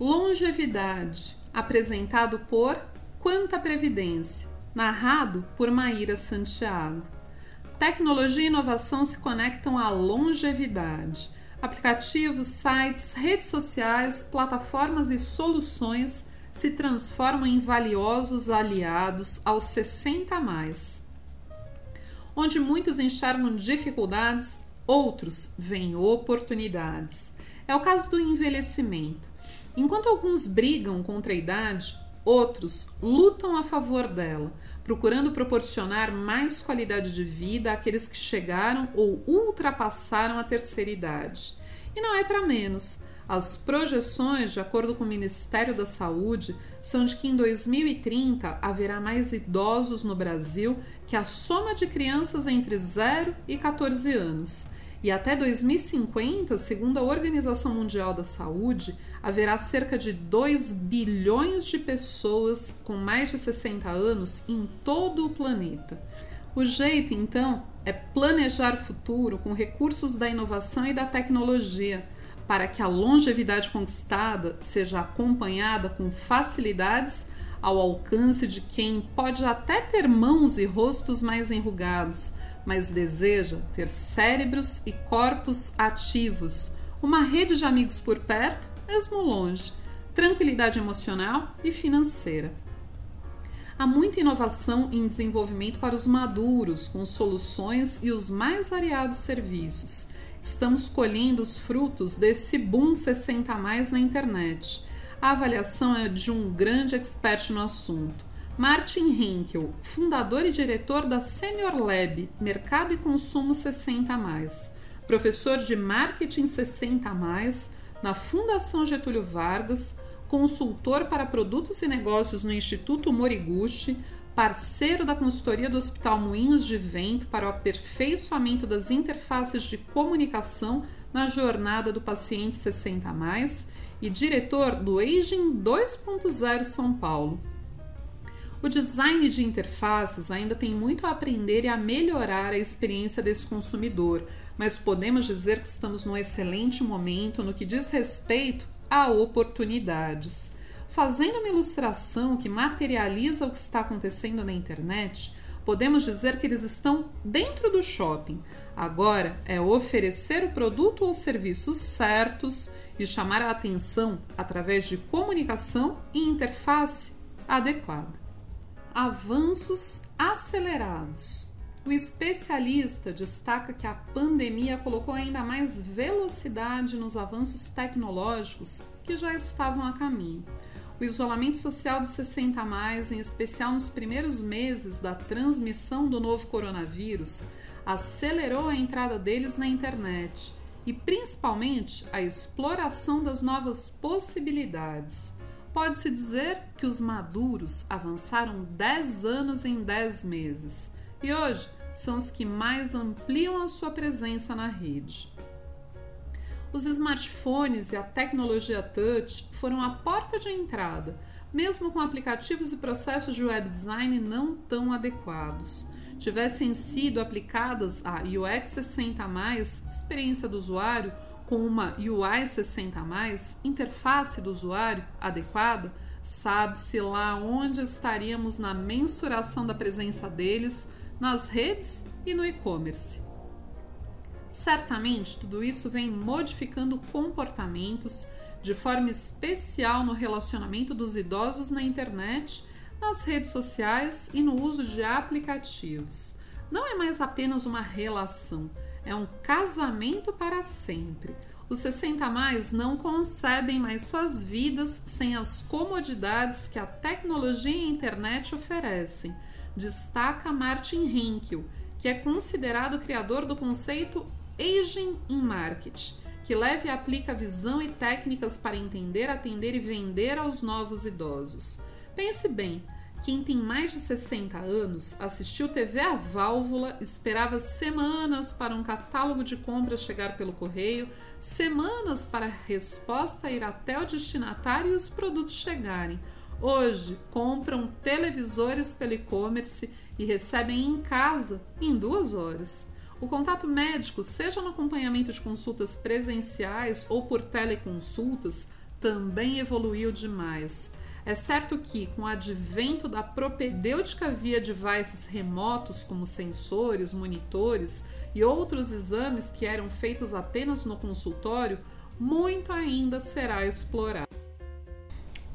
Longevidade, apresentado por Quanta Previdência, narrado por Maíra Santiago. Tecnologia e inovação se conectam à longevidade. Aplicativos, sites, redes sociais, plataformas e soluções se transformam em valiosos aliados aos 60 a mais. Onde muitos enxergam dificuldades, outros veem oportunidades. É o caso do envelhecimento. Enquanto alguns brigam contra a idade, outros lutam a favor dela, procurando proporcionar mais qualidade de vida àqueles que chegaram ou ultrapassaram a terceira idade. E não é para menos. As projeções, de acordo com o Ministério da Saúde, são de que em 2030 haverá mais idosos no Brasil que a soma de crianças entre 0 e 14 anos. E até 2050, segundo a Organização Mundial da Saúde, haverá cerca de 2 bilhões de pessoas com mais de 60 anos em todo o planeta. O jeito, então, é planejar o futuro com recursos da inovação e da tecnologia, para que a longevidade conquistada seja acompanhada com facilidades ao alcance de quem pode até ter mãos e rostos mais enrugados, mas deseja ter cérebros e corpos ativos, uma rede de amigos por perto mesmo longe, tranquilidade emocional e financeira. Há muita inovação em desenvolvimento para os maduros, com soluções e os mais variados serviços. Estamos colhendo os frutos desse boom 60 a mais na internet. A avaliação é de um grande expert no assunto. Martin Henkel, fundador e diretor da Senior Lab Mercado e Consumo 60 a mais, professor de Marketing 60 a mais, na Fundação Getúlio Vargas, consultor para produtos e negócios no Instituto Moriguchi, parceiro da consultoria do Hospital Moinhos de Vento para o aperfeiçoamento das interfaces de comunicação na jornada do paciente 60 mais e diretor do Aging 2.0 São Paulo. O design de interfaces ainda tem muito a aprender e a melhorar a experiência desse consumidor, mas podemos dizer que estamos num excelente momento no que diz respeito a oportunidades. Fazendo uma ilustração que materializa o que está acontecendo na internet, podemos dizer que eles estão dentro do shopping. Agora é oferecer o produto ou serviços certos e chamar a atenção através de comunicação e interface adequada. Avanços acelerados. O especialista destaca que a pandemia colocou ainda mais velocidade nos avanços tecnológicos que já estavam a caminho. O isolamento social dos 60 mais, em especial nos primeiros meses da transmissão do novo coronavírus, acelerou a entrada deles na internet e principalmente a exploração das novas possibilidades. Pode-se dizer que os maduros avançaram 10 anos em 10 meses e hoje são os que mais ampliam a sua presença na rede. Os smartphones e a tecnologia touch foram a porta de entrada, mesmo com aplicativos e processos de web design não tão adequados. Tivessem sido aplicadas a UX 60 experiência do usuário, com uma UI 60 interface do usuário adequada, sabe-se lá onde estaríamos na mensuração da presença deles nas redes e no e-commerce. Certamente, tudo isso vem modificando comportamentos de forma especial no relacionamento dos idosos na internet, nas redes sociais e no uso de aplicativos. Não é mais apenas uma relação, é um casamento para sempre. Os 60 mais não concebem mais suas vidas sem as comodidades que a tecnologia e a internet oferecem destaca Martin Henkel, que é considerado o criador do conceito Aging in Market, que leva e aplica visão e técnicas para entender, atender e vender aos novos idosos. Pense bem, quem tem mais de 60 anos assistiu TV a válvula, esperava semanas para um catálogo de compras chegar pelo correio, semanas para a resposta ir até o destinatário e os produtos chegarem Hoje compram televisores pelo e-commerce e recebem em casa em duas horas. O contato médico, seja no acompanhamento de consultas presenciais ou por teleconsultas, também evoluiu demais. É certo que, com o advento da propedêutica via devices remotos, como sensores, monitores e outros exames que eram feitos apenas no consultório, muito ainda será explorado.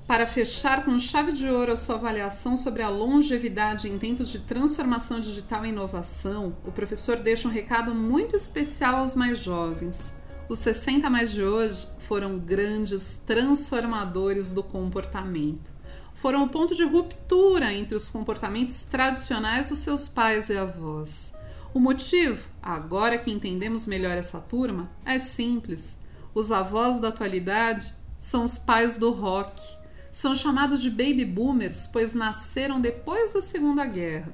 Para fechar com chave de ouro a sua avaliação sobre a longevidade em tempos de transformação digital e inovação, o professor deixa um recado muito especial aos mais jovens. Os 60 mais de hoje foram grandes transformadores do comportamento. Foram o ponto de ruptura entre os comportamentos tradicionais dos seus pais e avós. O motivo, agora que entendemos melhor essa turma, é simples. Os avós da atualidade são os pais do rock. São chamados de baby boomers, pois nasceram depois da Segunda Guerra.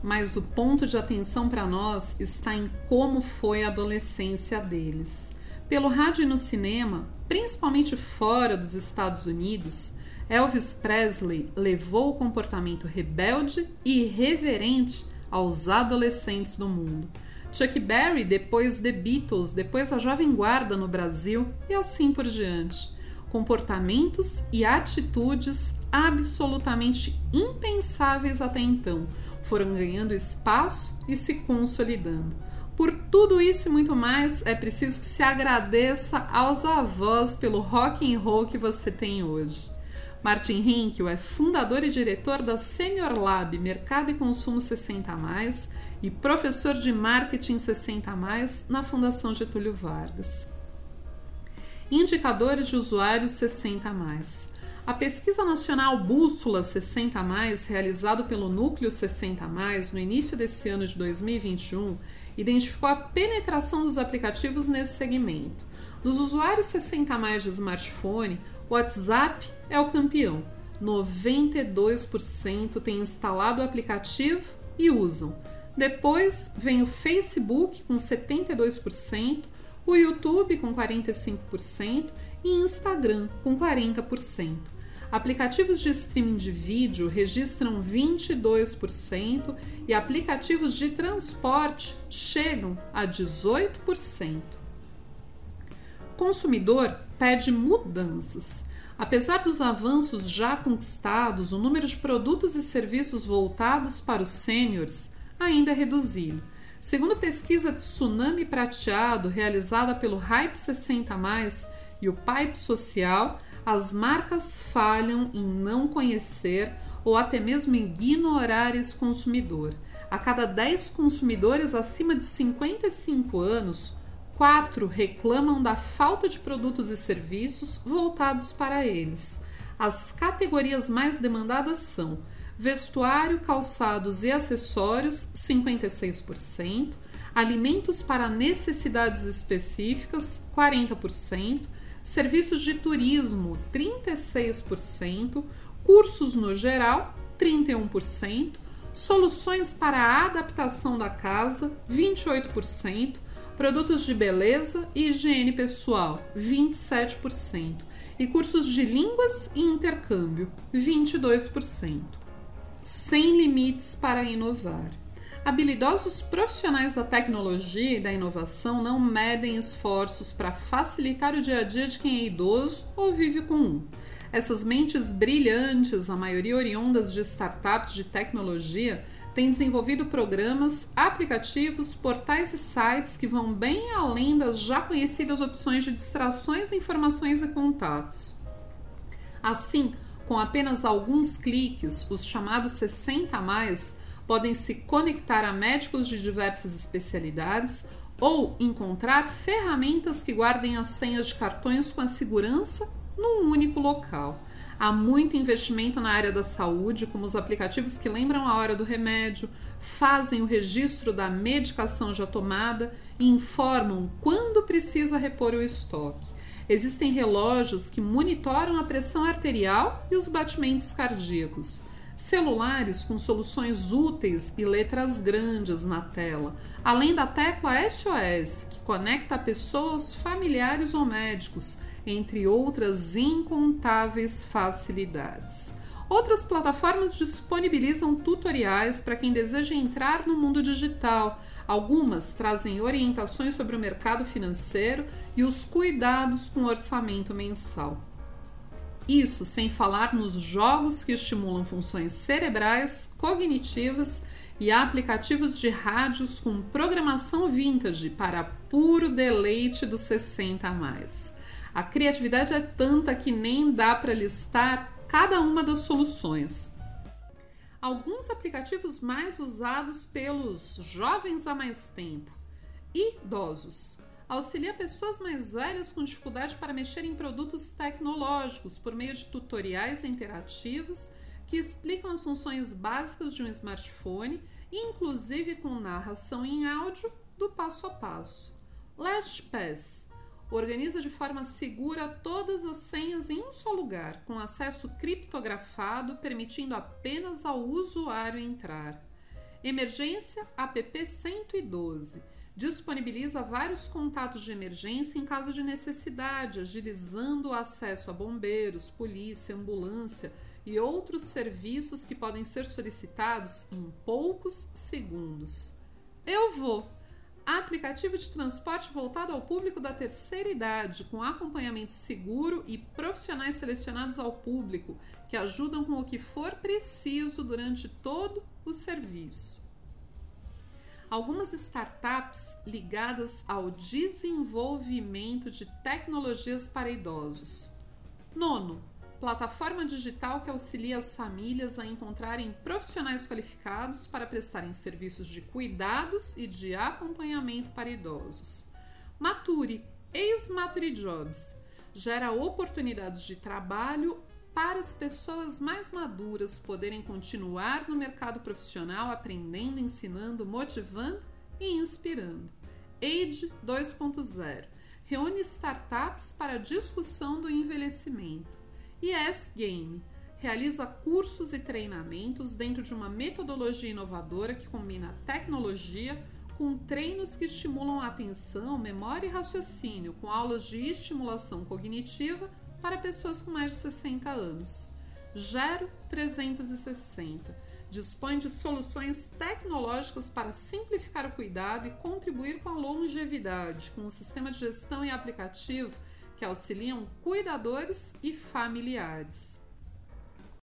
Mas o ponto de atenção para nós está em como foi a adolescência deles. Pelo rádio e no cinema, principalmente fora dos Estados Unidos, Elvis Presley levou o comportamento rebelde e irreverente aos adolescentes do mundo. Chuck Berry, depois The Beatles, depois a Jovem Guarda no Brasil e assim por diante. Comportamentos e atitudes absolutamente impensáveis até então foram ganhando espaço e se consolidando. Por tudo isso e muito mais, é preciso que se agradeça aos avós pelo rock and roll que você tem hoje. Martin Hinkel é fundador e diretor da Senior Lab Mercado e Consumo 60+, e professor de Marketing 60+, na Fundação Getúlio Vargas. Indicadores de usuários 60+. A pesquisa nacional Bússola 60, realizada pelo Núcleo 60, no início desse ano de 2021, identificou a penetração dos aplicativos nesse segmento. Dos usuários 60 mais de smartphone, o WhatsApp é o campeão. 92% têm instalado o aplicativo e usam. Depois vem o Facebook com 72%, o YouTube com 45% e Instagram com 40%. Aplicativos de streaming de vídeo registram 22% e aplicativos de transporte chegam a 18%. Consumidor pede mudanças. Apesar dos avanços já conquistados, o número de produtos e serviços voltados para os sêniores ainda é reduzido. Segundo pesquisa Tsunami Prateado, realizada pelo Hype 60 e o Pipe Social, as marcas falham em não conhecer ou até mesmo ignorar esse consumidor. A cada 10 consumidores acima de 55 anos, 4 reclamam da falta de produtos e serviços voltados para eles. As categorias mais demandadas são vestuário, calçados e acessórios, 56%, alimentos para necessidades específicas, 40%, serviços de turismo 36%, cursos no geral 31%, soluções para a adaptação da casa 28%, produtos de beleza e higiene pessoal 27% e cursos de línguas e intercâmbio 22%. Sem limites para inovar. Habilidosos profissionais da tecnologia e da inovação não medem esforços para facilitar o dia a dia de quem é idoso ou vive com um. Essas mentes brilhantes, a maioria oriundas de startups de tecnologia, têm desenvolvido programas, aplicativos, portais e sites que vão bem além das já conhecidas opções de distrações, informações e contatos. Assim, com apenas alguns cliques, os chamados 60 a mais podem se conectar a médicos de diversas especialidades ou encontrar ferramentas que guardem as senhas de cartões com a segurança num único local. Há muito investimento na área da saúde, como os aplicativos que lembram a hora do remédio, fazem o registro da medicação já tomada e informam quando precisa repor o estoque. Existem relógios que monitoram a pressão arterial e os batimentos cardíacos celulares com soluções úteis e letras grandes na tela, além da tecla SOS, que conecta pessoas, familiares ou médicos, entre outras incontáveis facilidades. Outras plataformas disponibilizam tutoriais para quem deseja entrar no mundo digital. Algumas trazem orientações sobre o mercado financeiro e os cuidados com o orçamento mensal. Isso sem falar nos jogos que estimulam funções cerebrais, cognitivas e aplicativos de rádios com programação vintage para puro deleite dos 60 a mais. A criatividade é tanta que nem dá para listar cada uma das soluções. Alguns aplicativos mais usados pelos jovens há mais tempo: idosos auxilia pessoas mais velhas com dificuldade para mexer em produtos tecnológicos por meio de tutoriais interativos que explicam as funções básicas de um smartphone, inclusive com narração em áudio do passo a passo. LastPass organiza de forma segura todas as senhas em um só lugar, com acesso criptografado, permitindo apenas ao usuário entrar. Emergência app 112 disponibiliza vários contatos de emergência em caso de necessidade, agilizando o acesso a bombeiros, polícia, ambulância e outros serviços que podem ser solicitados em poucos segundos. Eu vou! Aplicativo de transporte voltado ao público da terceira idade, com acompanhamento seguro e profissionais selecionados ao público, que ajudam com o que for preciso durante todo o serviço algumas startups ligadas ao desenvolvimento de tecnologias para idosos. Nono, plataforma digital que auxilia as famílias a encontrarem profissionais qualificados para prestarem serviços de cuidados e de acompanhamento para idosos. Mature, ex-Mature Jobs, gera oportunidades de trabalho para as pessoas mais maduras poderem continuar no mercado profissional aprendendo, ensinando, motivando e inspirando. Age 2.0 reúne startups para discussão do envelhecimento. E S Game realiza cursos e treinamentos dentro de uma metodologia inovadora que combina tecnologia com treinos que estimulam a atenção, memória e raciocínio, com aulas de estimulação cognitiva para pessoas com mais de 60 anos. Gero 360 dispõe de soluções tecnológicas para simplificar o cuidado e contribuir com a longevidade, com um sistema de gestão e aplicativo que auxiliam cuidadores e familiares.